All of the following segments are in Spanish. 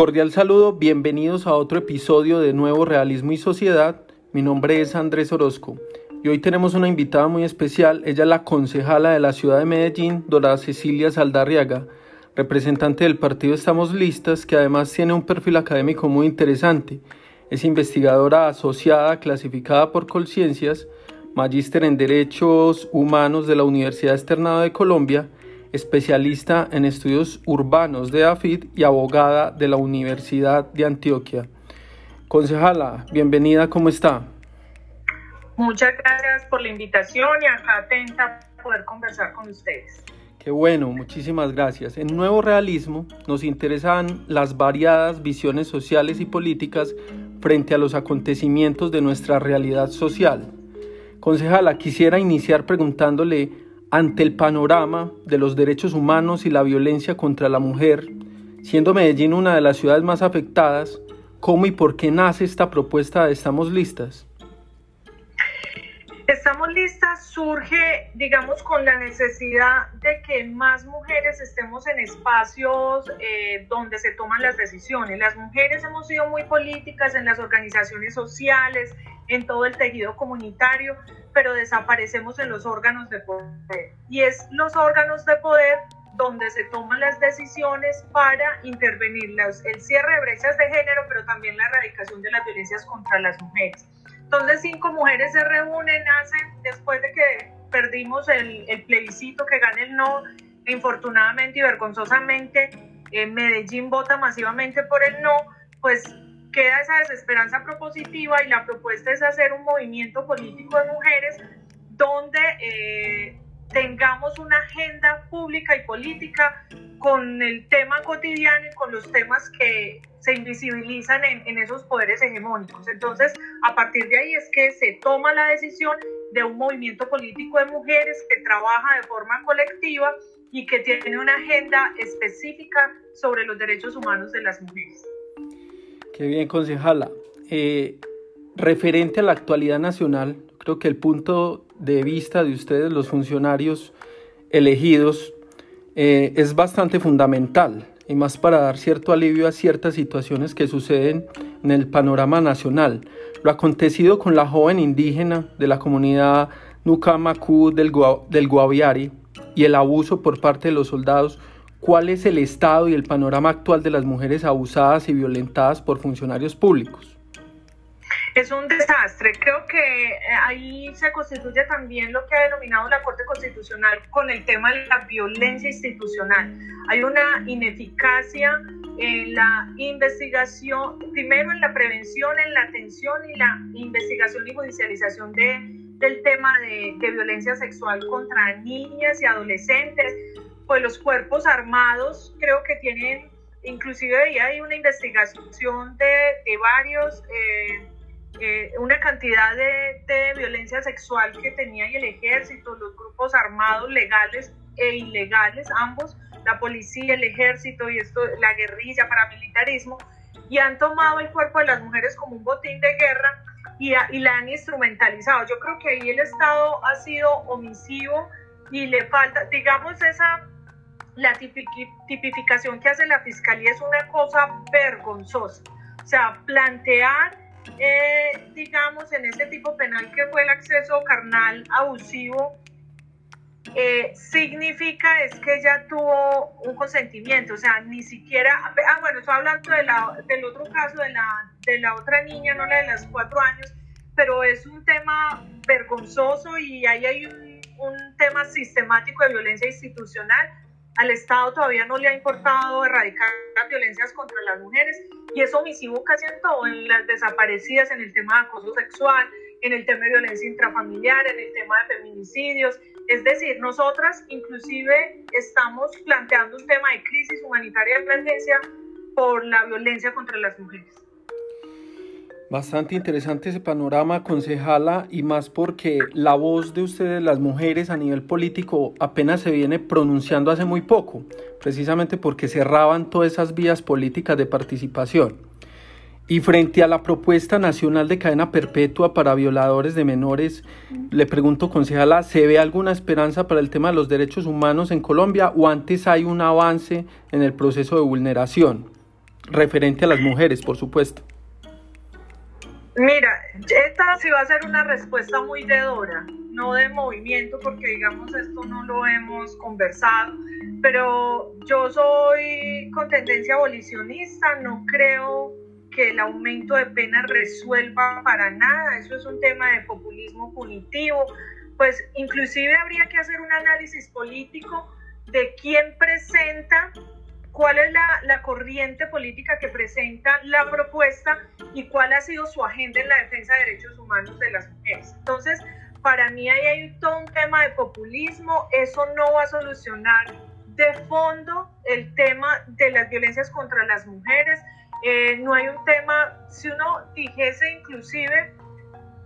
Cordial saludo, bienvenidos a otro episodio de Nuevo Realismo y Sociedad. Mi nombre es Andrés Orozco y hoy tenemos una invitada muy especial. Ella es la concejala de la ciudad de Medellín, Dora Cecilia Saldarriaga, representante del partido Estamos Listas, que además tiene un perfil académico muy interesante. Es investigadora asociada clasificada por Colciencias, magíster en Derechos Humanos de la Universidad Externado de Colombia especialista en estudios urbanos de AFID y abogada de la Universidad de Antioquia. Concejala, bienvenida, ¿cómo está? Muchas gracias por la invitación y acá atenta a poder conversar con ustedes. Qué bueno, muchísimas gracias. En Nuevo Realismo nos interesan las variadas visiones sociales y políticas frente a los acontecimientos de nuestra realidad social. Concejala, quisiera iniciar preguntándole ante el panorama de los derechos humanos y la violencia contra la mujer, siendo Medellín una de las ciudades más afectadas, ¿cómo y por qué nace esta propuesta de Estamos Listas? Estamos listas surge, digamos, con la necesidad de que más mujeres estemos en espacios eh, donde se toman las decisiones. Las mujeres hemos sido muy políticas en las organizaciones sociales, en todo el tejido comunitario, pero desaparecemos en los órganos de poder. Y es los órganos de poder donde se toman las decisiones para intervenir el cierre de brechas de género, pero también la erradicación de las violencias contra las mujeres. Entonces, cinco mujeres se reúnen, hacen, después de que perdimos el, el plebiscito que gana el no, infortunadamente y vergonzosamente, en Medellín vota masivamente por el no, pues queda esa desesperanza propositiva y la propuesta es hacer un movimiento político de mujeres donde eh, tengamos una agenda pública y política con el tema cotidiano y con los temas que se invisibilizan en, en, esos poderes hegemónicos. Entonces, a partir de ahí es que se toma la decisión de un movimiento político de mujeres que trabaja de forma colectiva y que tiene una agenda específica sobre los derechos humanos de las mujeres. Qué bien, concejala. Eh, referente a la actualidad nacional, creo que el punto de vista de ustedes, los funcionarios elegidos, eh, es bastante fundamental y más para dar cierto alivio a ciertas situaciones que suceden en el panorama nacional. Lo acontecido con la joven indígena de la comunidad Nucamacú del, del Guaviare y el abuso por parte de los soldados ¿Cuál es el estado y el panorama actual de las mujeres abusadas y violentadas por funcionarios públicos? Es un desastre. Creo que eh, ahí se constituye también lo que ha denominado la Corte Constitucional con el tema de la violencia institucional. Hay una ineficacia en la investigación, primero en la prevención, en la atención y la investigación y judicialización de, del tema de, de violencia sexual contra niñas y adolescentes pues los cuerpos armados creo que tienen, inclusive ahí hay una investigación de, de varios, eh, eh, una cantidad de, de, violencia sexual que tenía el ejército, los grupos armados legales e ilegales, ambos, la policía, el ejército y esto, la guerrilla, paramilitarismo, y han tomado el cuerpo de las mujeres como un botín de guerra y, y la han instrumentalizado. Yo creo que ahí el Estado ha sido omisivo y le falta, digamos, esa la tipificación que hace la fiscalía es una cosa vergonzosa. O sea, plantear, eh, digamos, en ese tipo penal que fue el acceso carnal abusivo, eh, significa es que ella tuvo un consentimiento, o sea, ni siquiera, ah, bueno, estoy hablando de la, del otro caso de la, de la otra niña, no la de las cuatro años, pero es un tema vergonzoso y ahí hay un, un tema sistemático de violencia institucional al Estado todavía no le ha importado erradicar las violencias contra las mujeres y es omisivo casi en todo, en las desaparecidas, en el tema de acoso sexual, en el tema de violencia intrafamiliar, en el tema de feminicidios. Es decir, nosotras inclusive estamos planteando un tema de crisis humanitaria de emergencia por la violencia contra las mujeres. Bastante interesante ese panorama, concejala, y más porque la voz de ustedes, las mujeres, a nivel político apenas se viene pronunciando hace muy poco, precisamente porque cerraban todas esas vías políticas de participación. Y frente a la propuesta nacional de cadena perpetua para violadores de menores, le pregunto, concejala, ¿se ve alguna esperanza para el tema de los derechos humanos en Colombia o antes hay un avance en el proceso de vulneración? referente a las mujeres, por supuesto. Mira, esta sí va a ser una respuesta muy de Dora, no de movimiento, porque digamos esto no lo hemos conversado, pero yo soy con tendencia abolicionista, no creo que el aumento de pena resuelva para nada, eso es un tema de populismo punitivo, pues inclusive habría que hacer un análisis político de quién presenta cuál es la, corriente política que presenta la propuesta y cuál ha sido su agenda en la defensa de derechos humanos de las mujeres. Entonces, para mí ahí hay todo un tema de populismo, eso no va a solucionar de fondo el tema de las violencias contra las mujeres, eh, no hay un tema, si uno dijese inclusive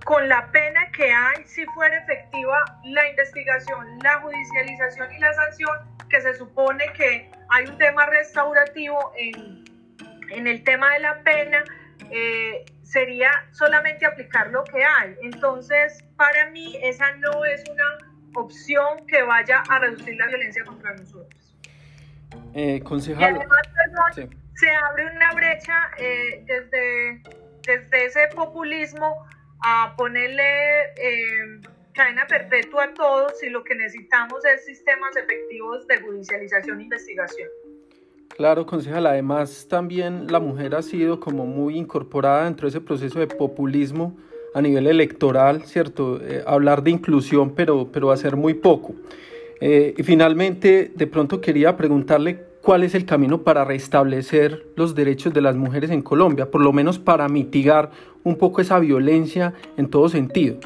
con la pena que hay, si fuera efectiva la investigación, la judicialización y la sanción, que se supone que hay un tema restaurativo en, en el tema de la pena, eh, sería solamente aplicar lo que hay. Entonces, para mí, esa no es una opción que vaya a reducir la violencia contra nosotros. Eh, concejal. se abre una brecha eh, desde, desde ese populismo a ponerle eh, cadena perpetua a todos y lo que necesitamos es sistemas efectivos de judicialización e investigación. Claro, concejal. Además, también la mujer ha sido como muy incorporada dentro de ese proceso de populismo a nivel electoral, ¿cierto? Eh, hablar de inclusión, pero, pero hacer muy poco. Eh, y finalmente, de pronto quería preguntarle cuál es el camino para restablecer los derechos de las mujeres en Colombia, por lo menos para mitigar un poco esa violencia en todo sentido.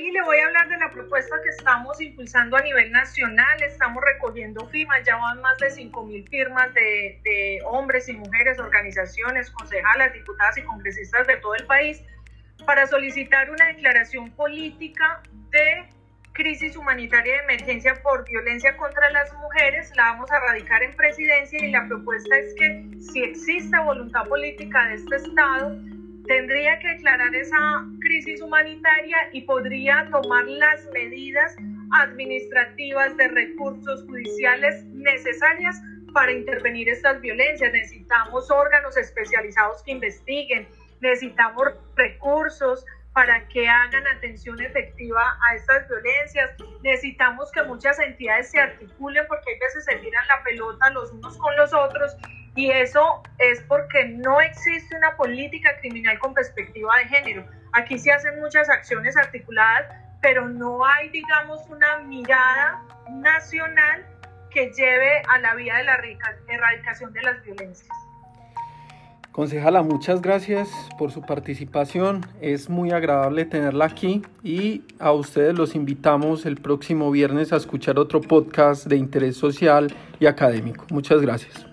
Ahí le voy a hablar de la propuesta que estamos impulsando a nivel nacional. Estamos recogiendo firmas, ya van más de 5 mil firmas de, de hombres y mujeres, organizaciones, concejalas, diputadas y congresistas de todo el país para solicitar una declaración política de crisis humanitaria de emergencia por violencia contra las mujeres, la vamos a radicar en presidencia y la propuesta es que si existe voluntad política de este Estado, tendría que declarar esa crisis humanitaria y podría tomar las medidas administrativas de recursos judiciales necesarias para intervenir estas violencias. Necesitamos órganos especializados que investiguen, necesitamos recursos, para que hagan atención efectiva a estas violencias. Necesitamos que muchas entidades se articulen porque hay veces se tiran la pelota los unos con los otros y eso es porque no existe una política criminal con perspectiva de género. Aquí se hacen muchas acciones articuladas, pero no hay, digamos, una mirada nacional que lleve a la vía de la erradicación de las violencias. Concejala, muchas gracias por su participación. Es muy agradable tenerla aquí y a ustedes los invitamos el próximo viernes a escuchar otro podcast de interés social y académico. Muchas gracias.